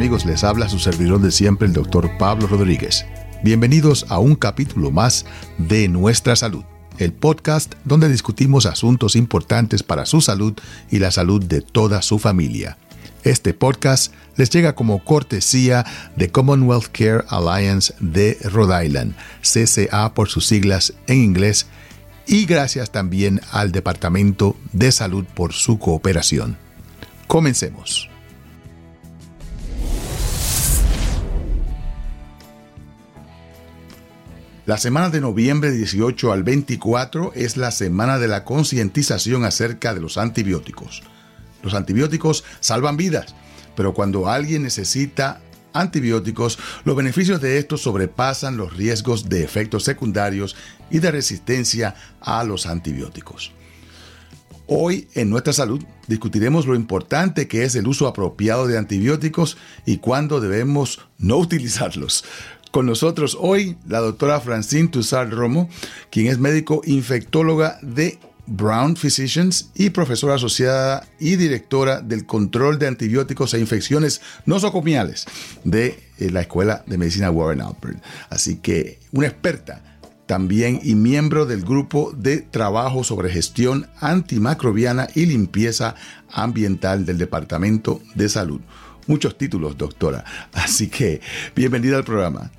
Amigos, les habla su servidor de siempre, el doctor Pablo Rodríguez. Bienvenidos a un capítulo más de Nuestra Salud, el podcast donde discutimos asuntos importantes para su salud y la salud de toda su familia. Este podcast les llega como cortesía de Commonwealth Care Alliance de Rhode Island, CCA por sus siglas en inglés, y gracias también al Departamento de Salud por su cooperación. Comencemos. La semana de noviembre 18 al 24 es la semana de la concientización acerca de los antibióticos. Los antibióticos salvan vidas, pero cuando alguien necesita antibióticos, los beneficios de estos sobrepasan los riesgos de efectos secundarios y de resistencia a los antibióticos. Hoy en nuestra salud discutiremos lo importante que es el uso apropiado de antibióticos y cuándo debemos no utilizarlos. Con nosotros hoy la doctora Francine Toussaint Romo, quien es médico infectóloga de Brown Physicians y profesora asociada y directora del control de antibióticos e infecciones nosocomiales de eh, la Escuela de Medicina Warren Alpert. Así que una experta también y miembro del grupo de trabajo sobre gestión antimacrobiana y limpieza ambiental del Departamento de Salud. Muchos títulos, doctora. Así que bienvenida al programa.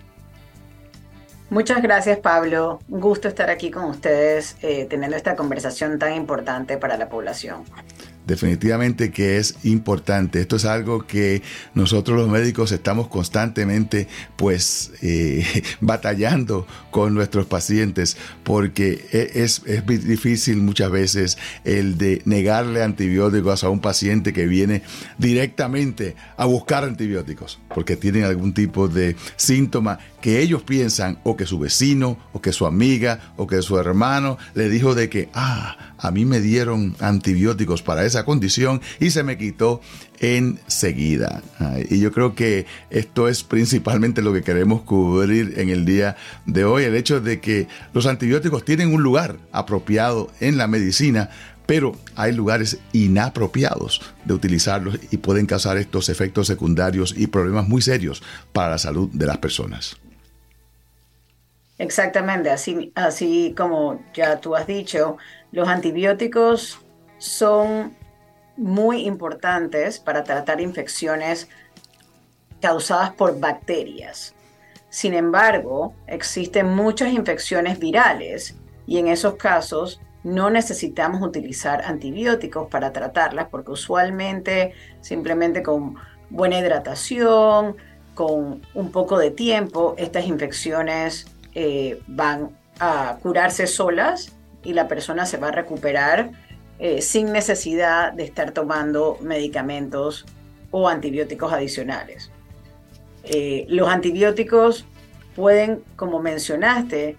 Muchas gracias, Pablo. Un gusto estar aquí con ustedes eh, teniendo esta conversación tan importante para la población definitivamente que es importante. Esto es algo que nosotros los médicos estamos constantemente pues eh, batallando con nuestros pacientes porque e, es, es, difícil muchas veces el de negarle antibióticos a un paciente que viene directamente a buscar antibióticos porque tienen algún tipo de síntoma que ellos piensan o que su vecino o que su amiga o que su hermano le dijo de que, ah, a mí me dieron antibióticos para esa condición y se me quitó enseguida. Y yo creo que esto es principalmente lo que queremos cubrir en el día de hoy, el hecho de que los antibióticos tienen un lugar apropiado en la medicina, pero hay lugares inapropiados de utilizarlos y pueden causar estos efectos secundarios y problemas muy serios para la salud de las personas. Exactamente, así, así como ya tú has dicho, los antibióticos son muy importantes para tratar infecciones causadas por bacterias. Sin embargo, existen muchas infecciones virales y en esos casos no necesitamos utilizar antibióticos para tratarlas porque usualmente simplemente con buena hidratación, con un poco de tiempo, estas infecciones eh, van a curarse solas y la persona se va a recuperar eh, sin necesidad de estar tomando medicamentos o antibióticos adicionales. Eh, los antibióticos pueden, como mencionaste,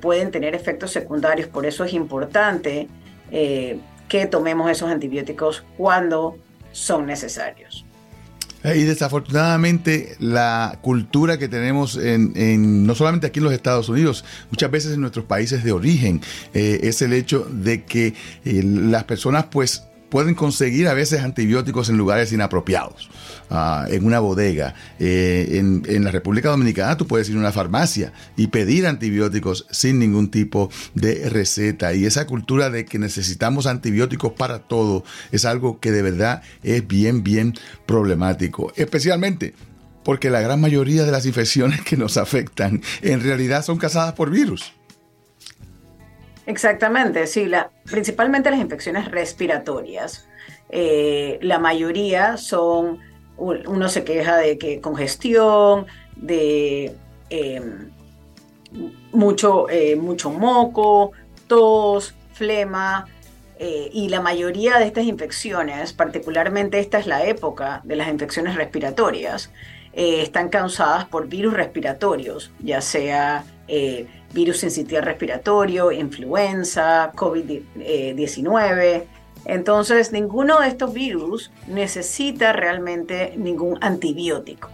pueden tener efectos secundarios, por eso es importante que tomemos esos antibióticos cuando son necesarios. Y desafortunadamente la cultura que tenemos en, no solamente aquí en los Estados Unidos, muchas veces en nuestros países de origen, eh, es el hecho de que eh, las personas pues pueden conseguir a veces antibióticos en lugares inapropiados, ah, en una bodega. Eh, en, la República Dominicana tú puedes ir a una farmacia y pedir antibióticos sin ningún tipo de receta. Y esa cultura de que necesitamos antibióticos para todo es algo que de verdad es bien, bien problemático. Especialmente porque la gran mayoría de las infecciones que nos afectan en realidad son causadas por virus. Exactamente, sí, principalmente las infecciones respiratorias. Eh, la mayoría son, uno se queja de que congestión, de em, mucho, eh, mucho moco, tos, flema, eh, y la mayoría de estas infecciones, particularmente esta es la época de las infecciones respiratorias, están causadas por virus respiratorios, ya sea virus sensitivo respiratorio, influenza, COVID-19. Entonces, ninguno de estos virus necesita realmente ningún antibiótico.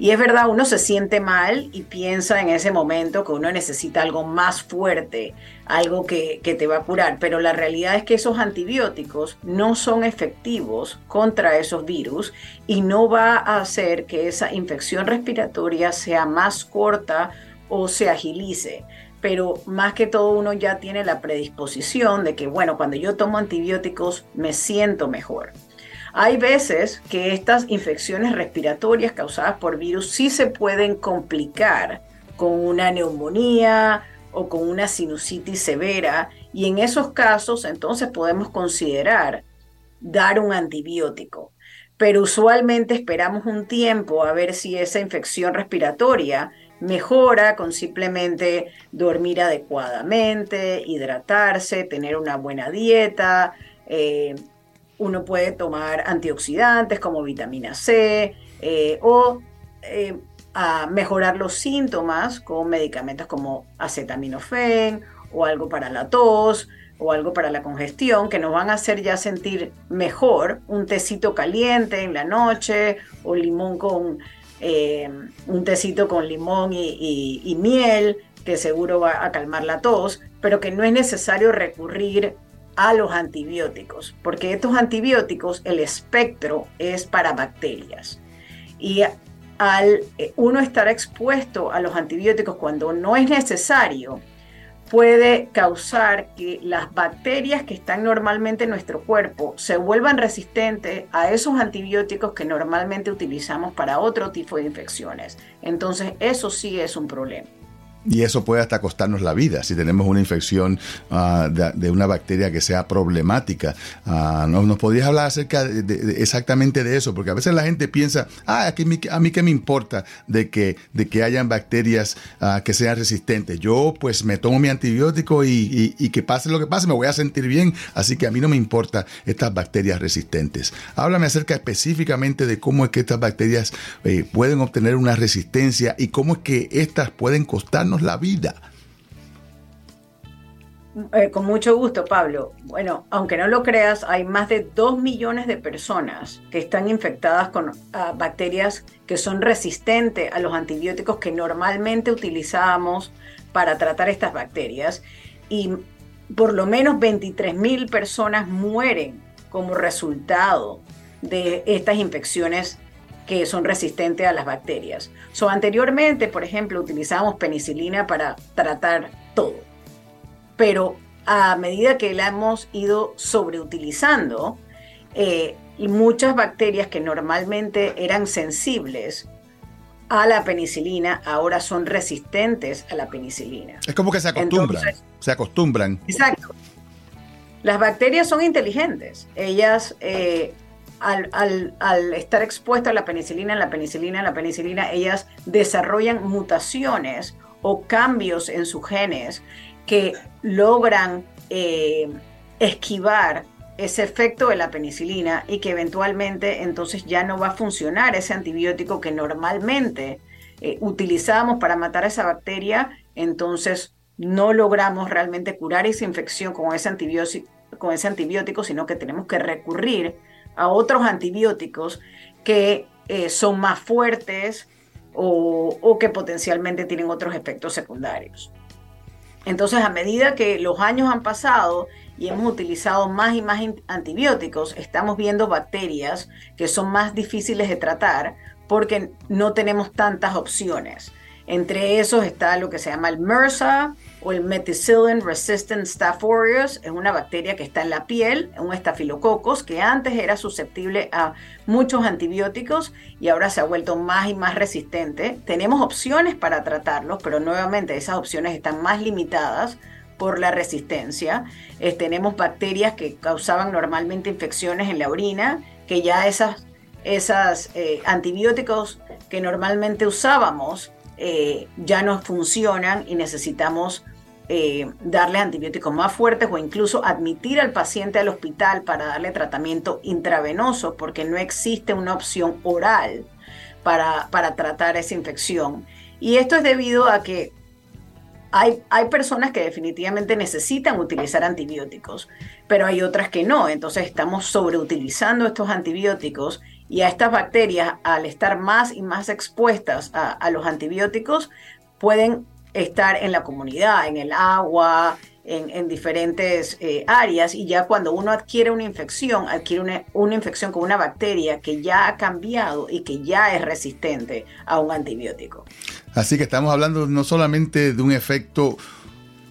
Y es verdad, uno se siente mal y piensa en ese momento que uno necesita algo más fuerte, algo que, que, te va a curar, pero la realidad es que esos antibióticos no son efectivos contra esos virus y no va a hacer que esa infección respiratoria sea más corta o se agilice pero más que todo uno ya tiene la predisposición de que, bueno, cuando yo tomo antibióticos me siento mejor. Hay veces que estas infecciones respiratorias causadas por virus sí se pueden complicar con una neumonía o con una sinusitis severa y en esos casos entonces podemos considerar dar un antibiótico. Pero usualmente esperamos un tiempo a ver si esa infección respiratoria mejora con simplemente dormir adecuadamente, hidratarse, tener una buena dieta, eh, uno puede tomar antioxidantes como vitamina C eh, o eh, mejorar los síntomas con medicamentos como acetaminofén o algo para la tos o algo para la congestión que nos van a hacer ya sentir mejor, un tecito caliente en la noche o limón con eh, un tecito con limón y miel que seguro va a calmar la tos, pero que no es necesario recurrir a los antibióticos, porque estos antibióticos, el espectro es para bacterias. Y al eh, uno estar expuesto a los antibióticos cuando no es necesario, puede causar que las bacterias que están normalmente en nuestro cuerpo se vuelvan resistentes a esos antibióticos que normalmente utilizamos para otro tipo de infecciones. Entonces, eso sí es un problema. Y eso puede hasta costarnos la vida si tenemos una infección ah, de, una bacteria que sea problemática. Uh, ¿nos, podrías hablar acerca exactamente de eso? Porque a veces la gente piensa, ah, a mí, a mí qué me importa de que, de que hayan bacterias ah, que sean resistentes. Yo pues me tomo mi antibiótico y, que pase lo que pase, me voy a sentir bien. Así que a mí no me importa estas bacterias resistentes. Háblame acerca específicamente de cómo es que estas bacterias eh, pueden obtener una resistencia y cómo es que estas pueden la vida. Eh, con mucho gusto, Pablo. Bueno, aunque no lo creas, hay más de 2 millones de personas que están infectadas con ah, bacterias que son resistentes a los antibióticos que normalmente utilizábamos para tratar estas bacterias. Y por lo menos 23 mil personas mueren como resultado de estas infecciones que son resistentes a las bacterias. So, anteriormente, por ejemplo, utilizábamos penicilina para tratar todo, pero a medida que la hemos ido sobreutilizando, eh, muchas bacterias que normalmente eran sensibles a la penicilina ahora son resistentes a la penicilina. Es como que se acostumbran, se acostumbran. Exacto. Las bacterias son inteligentes. Ellas eh, al, estar expuestas a la penicilina, la penicilina, la penicilina, ellas desarrollan mutaciones o cambios en sus genes que logran eh, esquivar ese efecto de la penicilina y que eventualmente entonces ya no va a funcionar ese antibiótico que normalmente eh, utilizamos para matar a esa bacteria, entonces no logramos realmente curar esa infección con ese antibiótico, con ese antibiótico sino que tenemos que recurrir a otros antibióticos que eh, son más fuertes o, que potencialmente tienen otros efectos secundarios. Entonces, a medida que los años han pasado y hemos utilizado más y más antibióticos, estamos viendo bacterias que son más difíciles de tratar porque no tenemos tantas opciones. Entre esos está lo que se llama el MRSA, o el Methicillin Resistant Staph aureus es una bacteria que está en la piel, un estafilococos que antes era susceptible a muchos antibióticos y ahora se ha vuelto más y más resistente. Tenemos opciones para tratarlos, pero nuevamente esas opciones están más limitadas por la resistencia. Eh, tenemos bacterias que causaban normalmente infecciones en la orina, que ya esas, esas eh, antibióticos que normalmente usábamos eh, ya no funcionan y necesitamos eh, darle antibióticos más fuertes o incluso admitir al paciente al hospital para darle tratamiento intravenoso porque no existe una opción oral para, para tratar esa infección. Y esto es debido a que hay, hay, personas que definitivamente necesitan utilizar antibióticos, pero hay otras que no. Entonces estamos sobreutilizando estos antibióticos Y a estas bacterias, al estar más y más expuestas a, los antibióticos, pueden estar en la comunidad, en el agua, en, diferentes eh, áreas y ya cuando uno adquiere una infección, adquiere una, infección con una bacteria que ya ha cambiado y que ya es resistente a un antibiótico. Así que estamos hablando no solamente de un efecto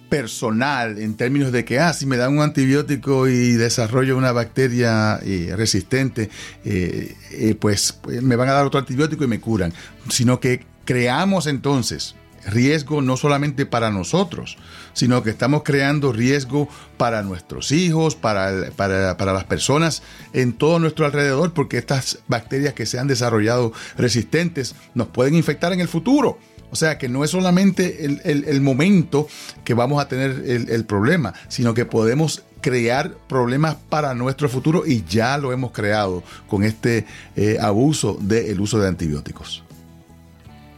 personal en términos de que, ah, si me dan un antibiótico y desarrollo una bacteria eh, resistente, eh, pues, pues me van a dar otro antibiótico y me curan, sino que creamos entonces riesgo no solamente para nosotros, sino que estamos creando riesgo para nuestros hijos, para, para, para, las personas en todo nuestro alrededor, porque estas bacterias que se han desarrollado resistentes nos pueden infectar en el futuro. O sea que no es solamente el, momento que vamos a tener el, problema, sino que podemos crear problemas para nuestro futuro y ya lo hemos creado con este eh, abuso del uso de antibióticos.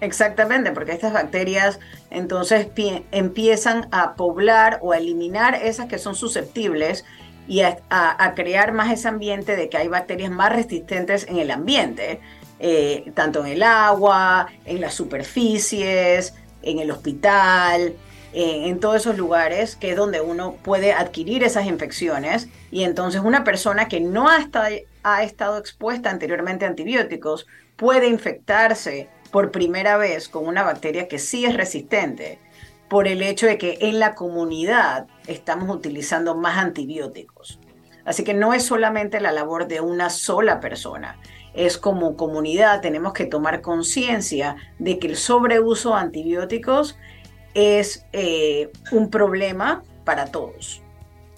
Exactamente, porque estas bacterias entonces empiezan a poblar o a eliminar esas que son susceptibles y a crear más ese ambiente de que hay bacterias más resistentes en el ambiente. Eh, tanto en el agua, en las superficies, en el hospital, en todos esos lugares que es donde uno puede adquirir esas infecciones. Y entonces una persona que no ha estado, ha estado expuesta anteriormente a antibióticos puede infectarse por primera vez con una bacteria que sí es resistente por el hecho de que en la comunidad estamos utilizando más antibióticos. Así que no es solamente la labor de una sola persona, es como comunidad tenemos que tomar conciencia de que el sobreuso de antibióticos es eh, un problema para todos.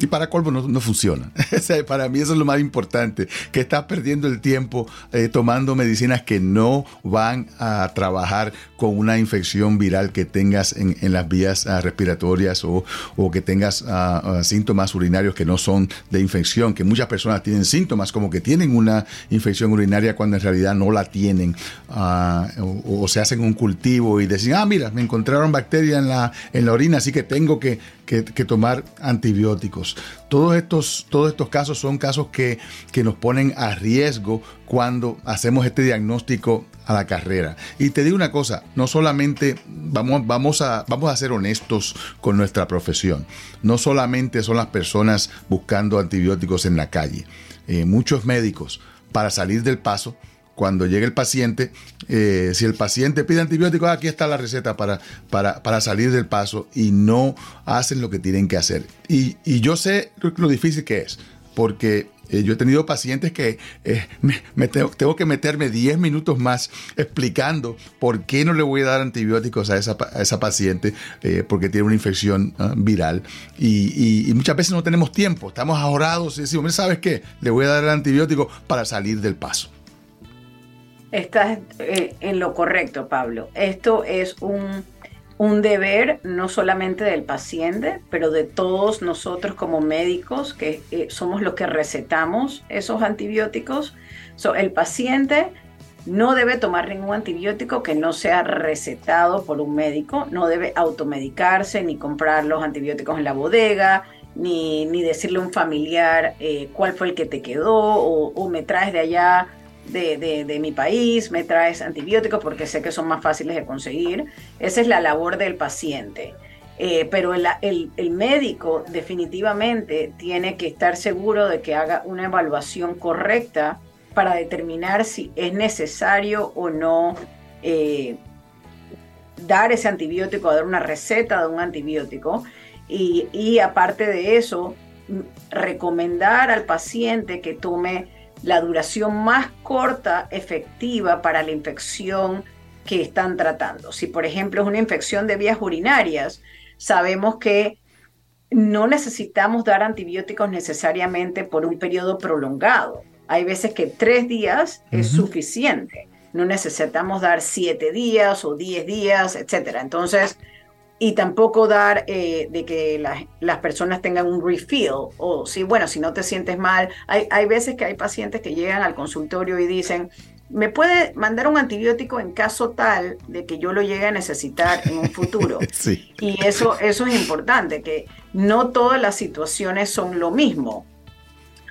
Y para colmo no, funciona. para mí eso es lo más importante, que estás perdiendo el tiempo eh, tomando medicinas que no van a trabajar con una infección viral que tengas en, las vías ah, respiratorias o, que tengas ah, síntomas urinarios que no son de infección, que muchas personas tienen síntomas como que tienen una infección urinaria cuando en realidad no la tienen, o, se hacen un cultivo y dicen, ah, mira, me encontraron bacteria en la, en la orina, así que tengo que, que tomar antibióticos. Todos estos, todos estos casos son casos que, nos ponen a riesgo cuando hacemos este diagnóstico a la carrera. Y te digo una cosa, no solamente vamos, vamos, a, vamos a ser honestos con nuestra profesión, no solamente son las personas buscando antibióticos en la calle, eh, muchos médicos para salir del paso cuando llegue el paciente, eh, si el paciente pide antibióticos, aquí está la receta para, para, salir del paso y no hacen lo que tienen que hacer. Y, yo sé lo, difícil que es, porque eh, yo he tenido pacientes que eh, me, tengo, que meterme 10 minutos más explicando por qué no le voy a dar antibióticos a esa, esa paciente porque tiene una infección ah, viral. Y, muchas veces no tenemos tiempo, estamos ahorrados y decimos, ¿sabes qué? Le voy a dar el antibiótico para salir del paso. Estás eh, en lo correcto, Pablo. Esto es un, deber no solamente del paciente, pero de todos nosotros como médicos, que eh, somos los que recetamos esos antibióticos. el paciente no debe tomar ningún antibiótico que no sea recetado por un médico, no debe automedicarse ni comprar los antibióticos en la bodega, ni, decirle a un familiar eh, cuál fue el que te quedó o, o me traes de allá de, mi país, me traes antibióticos porque sé que son más fáciles de conseguir. Esa es la labor del paciente. Eh, pero el, el, médico definitivamente tiene que estar seguro de que haga una evaluación correcta para determinar si es necesario o no eh, dar ese antibiótico, dar una receta de un antibiótico. Y, y aparte de eso, recomendar al paciente que tome la duración más corta efectiva para la infección que están tratando. Si, por ejemplo, es una infección de vías urinarias, sabemos que no necesitamos dar antibióticos necesariamente por un periodo prolongado. Hay veces que tres días es suficiente. No necesitamos dar siete días o diez días, etc. Entonces, y tampoco dar eh, de que las personas tengan un refill o si, bueno, si no te sientes mal. Hay, hay veces que hay pacientes que llegan al consultorio y dicen, me puede mandar un antibiótico en caso tal de que yo lo llegue a necesitar en un futuro. Sí. Y eso, eso es importante, que no todas las situaciones son lo mismo.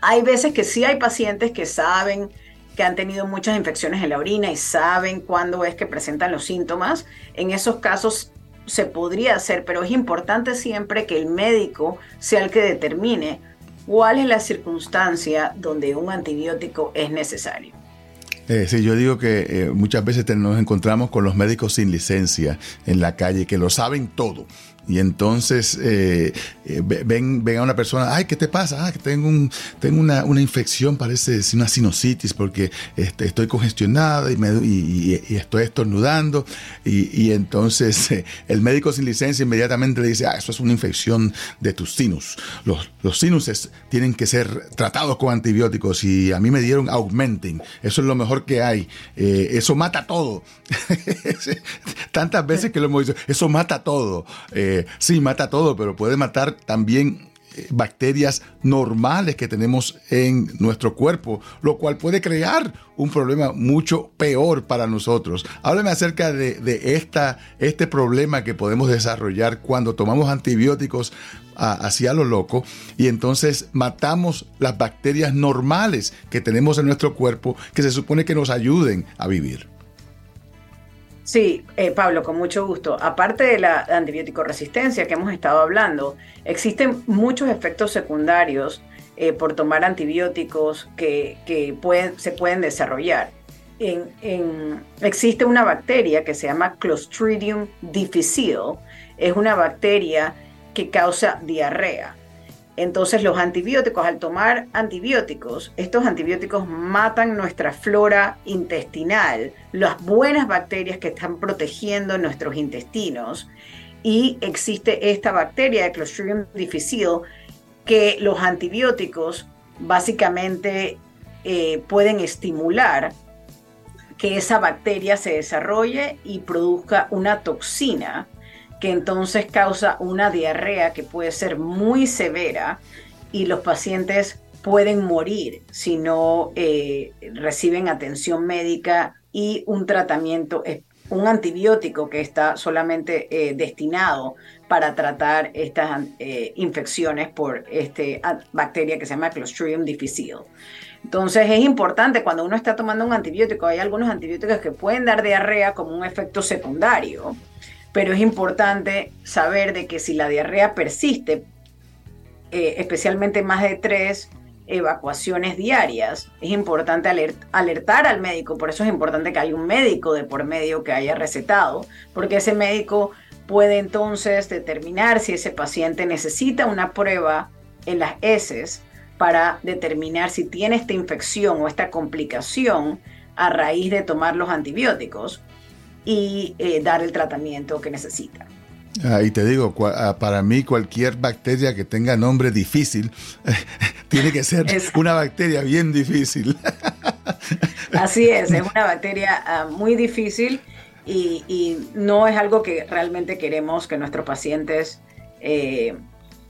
Hay veces que sí hay pacientes que saben que han tenido muchas infecciones en la orina y saben cuándo es que presentan los síntomas, en esos casos se podría hacer, pero es importante siempre que el médico sea el que determine cuál es la circunstancia donde un antibiótico es necesario. Eh, sí, yo digo que eh, muchas veces nos encontramos con los médicos sin licencia en la calle que lo saben todo y entonces eh, eh, ven, ven a una persona, ay, ¿qué te pasa? Ah, que tengo, un, tengo una, una infección, parece una sinusitis, porque este, estoy congestionada y, me, y, estoy estornudando. Y, entonces eh, el médico sin licencia inmediatamente le dice, ah, eso es una infección de tus sinus. Los, los sinuses tienen que ser tratados con antibióticos y a mí me dieron augmenting. Eso es lo mejor que hay. eso mata todo. Tantas veces que lo hemos dicho, eso mata todo sí, mata todo, pero puede matar también eh, bacterias normales que tenemos en nuestro cuerpo, lo cual puede crear un problema mucho peor para nosotros. Háblame acerca de, esta, este problema que podemos desarrollar cuando tomamos antibióticos hacia lo loco y entonces matamos las bacterias normales que tenemos en nuestro cuerpo que se supone que nos ayuden a vivir. Sí, eh, Pablo, con mucho gusto. Aparte de la antibiótico resistencia que hemos estado hablando, existen muchos efectos secundarios eh, por tomar antibióticos que, pueden, se pueden desarrollar. existe una bacteria que se llama Clostridium difficile. Es una bacteria que causa diarrea. Entonces los antibióticos, al tomar antibióticos, estos antibióticos matan nuestra flora intestinal, las buenas bacterias que están protegiendo nuestros intestinos. Y existe esta bacteria Clostridium difficile que los antibióticos básicamente eh, pueden estimular que esa bacteria se desarrolle y produzca una toxina que entonces causa una diarrea que puede ser muy severa y los pacientes pueden morir si no eh, reciben atención médica y un tratamiento, un antibiótico que está solamente eh, destinado para tratar estas eh, infecciones por esta bacteria que se llama Clostridium difficile. Entonces es importante cuando uno está tomando un antibiótico, hay algunos antibióticos que pueden dar diarrea como un efecto secundario pero es importante saber de que si la diarrea persiste, eh, especialmente más de tres evacuaciones diarias, es importante alertar al médico, por eso es importante que haya un médico de por medio que haya recetado, porque ese médico puede entonces determinar si ese paciente necesita una prueba en las heces para determinar si tiene esta infección o esta complicación a raíz de tomar los antibióticos y eh, dar el tratamiento que necesita. Ah, y te digo, ah, para mí cualquier bacteria que tenga nombre difícil tiene que ser una bacteria bien difícil. Así es, es una bacteria ah, muy difícil y, no es algo que realmente queremos que nuestros pacientes eh,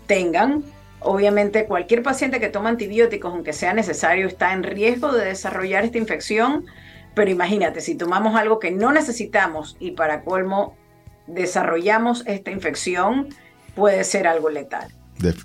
tengan. Obviamente cualquier paciente que toma antibióticos, aunque sea necesario, está en riesgo de desarrollar esta infección pero imagínate, si tomamos algo que no necesitamos y para colmo desarrollamos esta infección, puede ser algo letal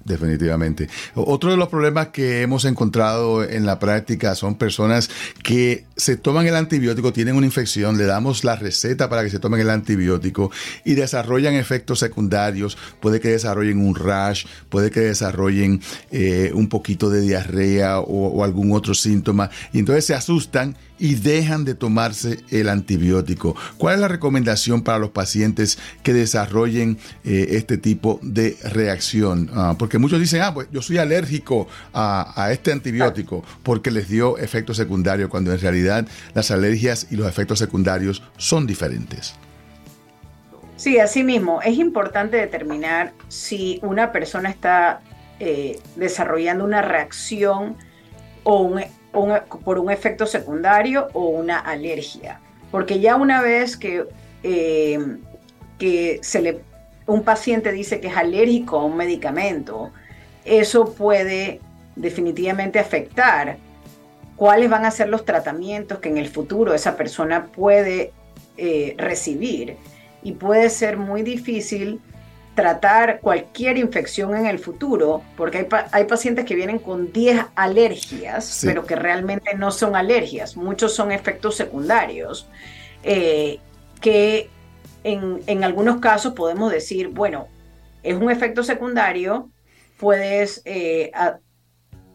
definitivamente. Otro de los problemas que hemos encontrado en la práctica son personas que se toman el antibiótico, tienen una infección, le damos la receta para que se tomen el antibiótico y desarrollan efectos secundarios. Puede que desarrollen un rash, puede que desarrollen eh, un poquito de diarrea o, algún otro síntoma y entonces se asustan y dejan de tomarse el antibiótico. ¿Cuál es la recomendación para los pacientes que desarrollen eh, este tipo de reacción? Ah, porque muchos dicen, ah, pues yo soy alérgico a, este antibiótico porque les dio efecto secundario, cuando en realidad las alergias y los efectos secundarios son diferentes. Sí, así mismo. Es importante determinar si una persona está eh, desarrollando una reacción o por un efecto secundario o una alergia. Porque ya una vez que, eh, que se le un paciente dice que es alérgico a un medicamento, eso puede definitivamente afectar cuáles van a ser los tratamientos que en el futuro esa persona puede eh, recibir. Y puede ser muy difícil tratar cualquier infección en el futuro, porque hay, pacientes que vienen con 10 alergias, pero que realmente no son alergias, muchos son efectos secundarios, eh, que en, algunos casos podemos decir, bueno, es un efecto secundario, puedes eh,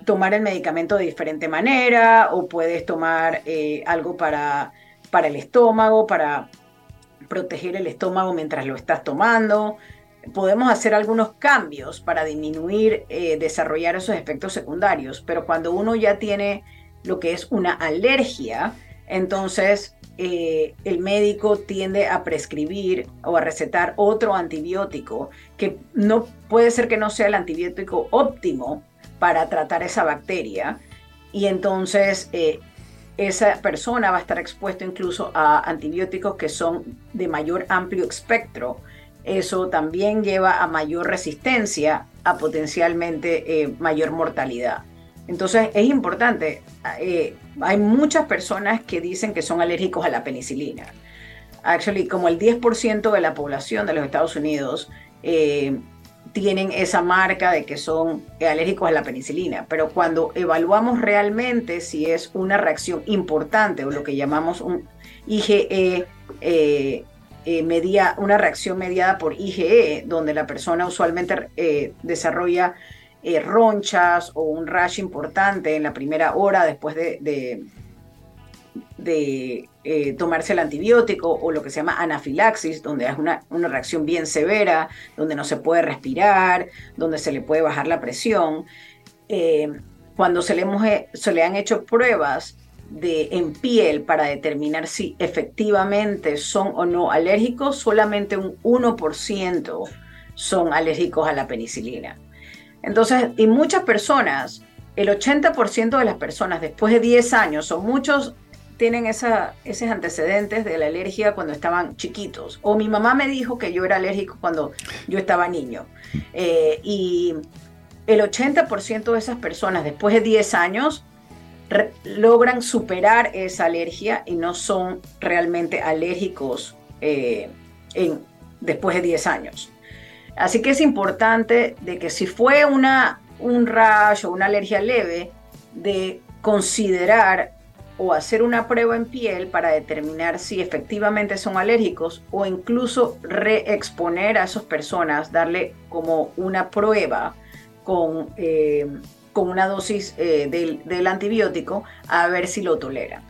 tomar el medicamento de diferente manera o puedes tomar eh, algo para, para el estómago, para proteger el estómago mientras lo estás tomando. Podemos hacer algunos cambios para disminuir, eh, desarrollar esos efectos secundarios, pero cuando uno ya tiene lo que es una alergia, entonces eh, el médico tiende a prescribir o a recetar otro antibiótico que no puede ser que no sea el antibiótico óptimo para tratar esa bacteria y entonces eh, esa persona va a estar expuesto incluso a antibióticos que son de mayor amplio espectro. Eso también lleva a mayor resistencia, a potencialmente eh, mayor mortalidad. Entonces es importante, eh, hay muchas personas que dicen que son alérgicos a la penicilina. Actually, como el 10% de la población de los Estados Unidos eh, tienen esa marca de que son alérgicos a la penicilina, pero cuando evaluamos realmente si es una reacción importante o lo que llamamos un IgE, eh, media, una reacción mediada por IgE, donde la persona usualmente desarrolla eh, ronchas o un rash importante en la primera hora después de, eh, tomarse el antibiótico o lo que se llama anafilaxis, donde es una, reacción bien severa, donde no se puede respirar, donde se le puede bajar la presión. Eh, cuando se le han hecho pruebas de, en piel para determinar si efectivamente son o no alérgicos, solamente un 1% son alérgicos a la penicilina. Entonces, y muchas personas, el 80% de las personas después de 10 años, o muchos tienen esa, esos antecedentes de la alergia cuando estaban chiquitos. O mi mamá me dijo que yo era alérgico cuando yo estaba niño. Eh, y el 80% de esas personas después de 10 años logran superar esa alergia y no son realmente alérgicos eh, después de 10 años. Así que es importante de que si fue una, un rash o una alergia leve, de considerar o hacer una prueba en piel para determinar si efectivamente son alérgicos o incluso reexponer a esas personas, darle como una prueba con, eh, con una dosis eh, del, del antibiótico a ver si lo toleran.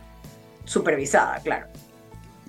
Supervisada, claro.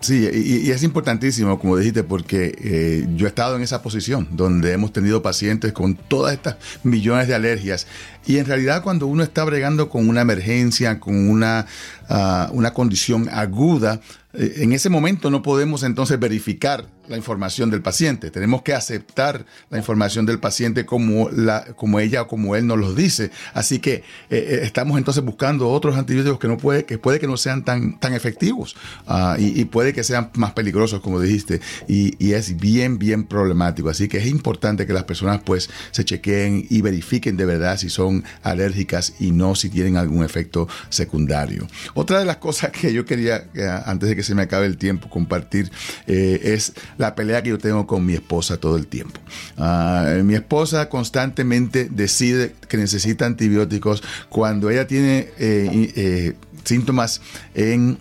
Sí, y, es importantísimo, como dijiste, porque eh, yo he estado en esa posición donde hemos tenido pacientes con todas estas millones de alergias y en realidad cuando uno está bregando con una emergencia, con una, ah, una condición aguda, eh, en ese momento no podemos entonces verificar la información del paciente. Tenemos que aceptar la información del paciente como, la, como ella o como él nos lo dice. Así que eh, eh, estamos entonces buscando otros antibióticos que no puede que puede que no sean tan, tan efectivos ah, y, puede que sean más peligrosos, como dijiste. Y, es bien, bien problemático. Así que es importante que las personas pues se chequeen y verifiquen de verdad si son alérgicas y no si tienen algún efecto secundario. Otra de las cosas que yo quería, antes de que se me acabe el tiempo, compartir eh, es la pelea que yo tengo con mi esposa todo el tiempo. Ah, mi esposa constantemente decide que necesita antibióticos cuando ella tiene eh, eh, síntomas en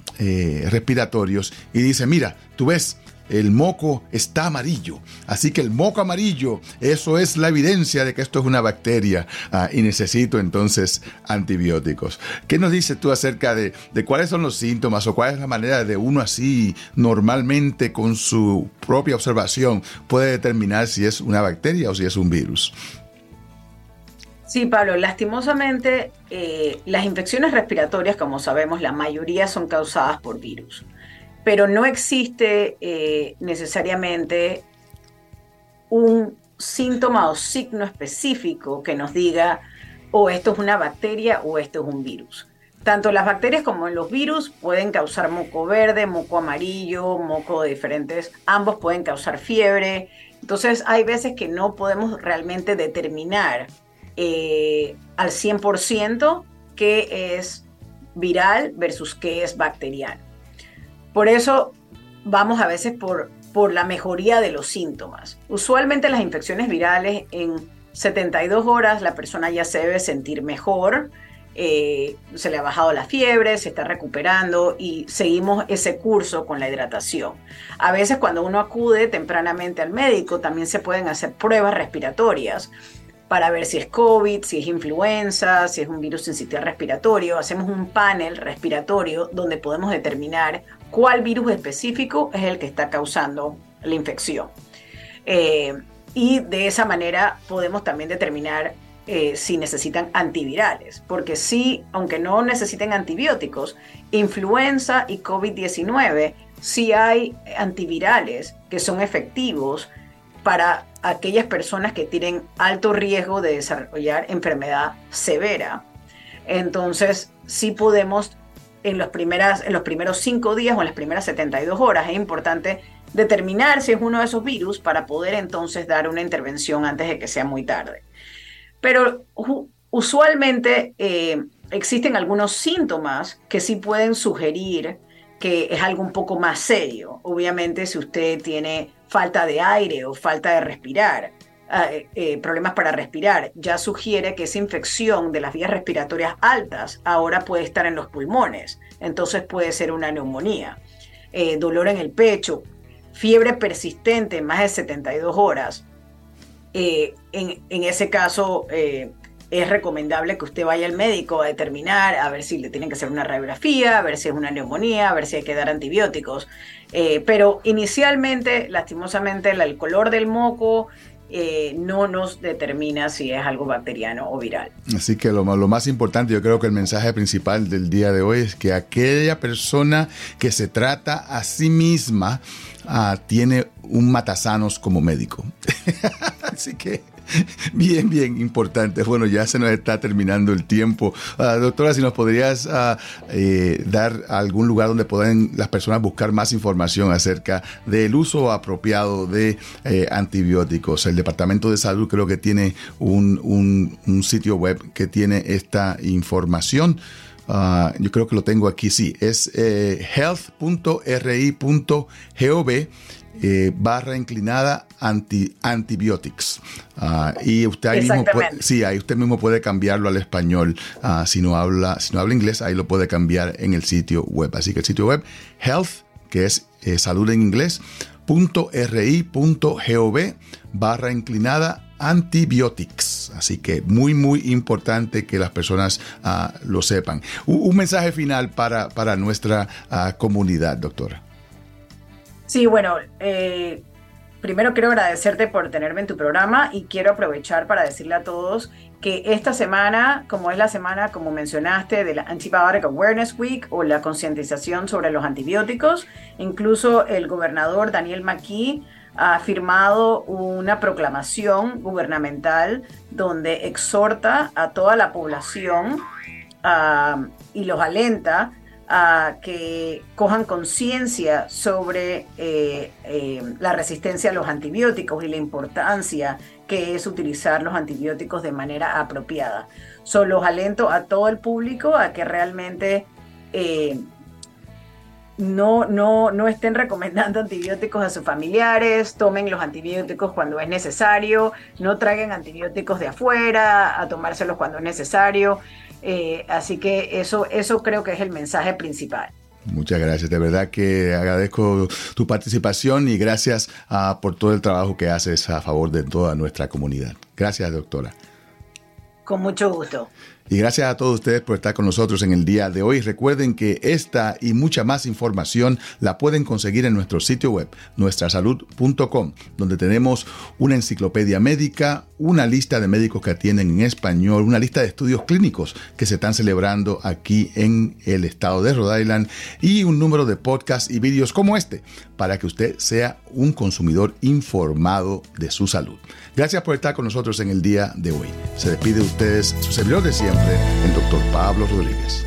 respiratorios y dice, mira, tú ves, el moco está amarillo. Así que el moco amarillo, eso es la evidencia de que esto es una bacteria ah, y necesito entonces antibióticos. ¿Qué nos dices tú acerca de, cuáles son los síntomas o cuál es la manera de uno así normalmente con su propia observación puede determinar si es una bacteria o si es un virus? Sí, Pablo, lastimosamente eh, las infecciones respiratorias, como sabemos, la mayoría son causadas por virus pero no existe eh, necesariamente un síntoma o signo específico que nos diga, o oh, esto es una bacteria o esto es un virus. Tanto las bacterias como los virus pueden causar moco verde, moco amarillo, moco de diferentes, ambos pueden causar fiebre. Entonces hay veces que no podemos realmente determinar eh, al 100% qué es viral versus qué es bacteriano. Por eso vamos a veces por por la mejoría de los síntomas. Usualmente las infecciones virales en 72 horas la persona ya se debe sentir mejor, eh, se le ha bajado la fiebre, se está recuperando y seguimos ese curso con la hidratación. A veces cuando uno acude tempranamente al médico también se pueden hacer pruebas respiratorias para ver si es COVID, si es influenza, si es un virus sistema respiratorio. Hacemos un panel respiratorio donde podemos determinar cuál virus específico es el que está causando la infección. Eh, y de esa manera podemos también determinar eh, si necesitan antivirales, porque sí, aunque no necesiten antibióticos, influenza y COVID-19, sí hay antivirales que son efectivos para aquellas personas que tienen alto riesgo de desarrollar enfermedad severa. Entonces, sí podemos en los, primeras, en los primeros cinco días o en las primeras 72 horas, es importante determinar si es uno de esos virus para poder entonces dar una intervención antes de que sea muy tarde. Pero usualmente eh, existen algunos síntomas que sí pueden sugerir que es algo un poco más serio. Obviamente si usted tiene falta de aire o falta de respirar, eh, eh, problemas para respirar, ya sugiere que esa infección de las vías respiratorias altas ahora puede estar en los pulmones, entonces puede ser una neumonía. Eh, dolor en el pecho, fiebre persistente más de 72 horas. En, en, ese caso, es recomendable que usted vaya al médico a determinar, a ver si le tienen que hacer una radiografía, a ver si es una neumonía, a ver si hay que dar antibióticos. Eh, pero inicialmente, lastimosamente, el color del moco eh, no nos determina si es algo bacteriano o viral. Así que lo, más importante, yo creo que el mensaje principal del día de hoy es que aquella persona que se trata a sí misma ah, tiene un matasanos como médico. Así que Bien, bien importante. Bueno, ya se nos está terminando el tiempo. Ah, doctora, si nos podrías ah, eh, dar algún lugar donde puedan las personas buscar más información acerca del uso apropiado de eh, antibióticos. El Departamento de Salud creo que tiene un, sitio web que tiene esta información. Ah, yo creo que lo tengo aquí, sí, es eh, health.ri.gov eh, barra inclinada anti, antibiotics. Ah, y usted ahí mismo puede, sí, ahí usted mismo puede cambiarlo al español. Ah, si no habla, si no habla inglés, ahí lo puede cambiar en el sitio web. Así que el sitio web health, que es eh, salud en inglés, .ri.gov barra inclinada antibiotics. Así que muy, muy importante que las personas ah, lo sepan. Un, mensaje final para, para nuestra comunidad, doctora. Sí, bueno, eh, primero quiero agradecerte por tenerme en tu programa y quiero aprovechar para decirle a todos que esta semana, como es la semana, como mencionaste, de la Antibiotic Awareness Week o la concientización sobre los antibióticos, incluso el gobernador Daniel McKee ha firmado una proclamación gubernamental donde exhorta a toda la población ah, y los alenta a que cojan conciencia sobre eh, eh, la resistencia a los antibióticos y la importancia que es utilizar los antibióticos de manera apropiada. Solo los alento a todo el público a que realmente eh, no, no, no estén recomendando antibióticos a sus familiares, tomen los antibióticos cuando es necesario, no traigan antibióticos de afuera, a tomárselos cuando es necesario. Eh, así que eso, eso creo que es el mensaje principal. Muchas gracias, de verdad que agradezco tu participación y gracias ah, por todo el trabajo que haces a favor de toda nuestra comunidad. Gracias, doctora. Con mucho gusto. Y gracias a todos ustedes por estar con nosotros en el día de hoy. Recuerden que esta y mucha más información la pueden conseguir en nuestro sitio web, nuestrasalud.com, donde tenemos una enciclopedia médica, una lista de médicos que atienden en español, una lista de estudios clínicos que se están celebrando aquí en el estado de Rhode Island y un número de podcasts y vídeos como este para que usted sea un consumidor informado de su salud. Gracias por estar con nosotros en el día de hoy. Se despide de ustedes su servidor de siempre, el doctor Pablo Rodríguez.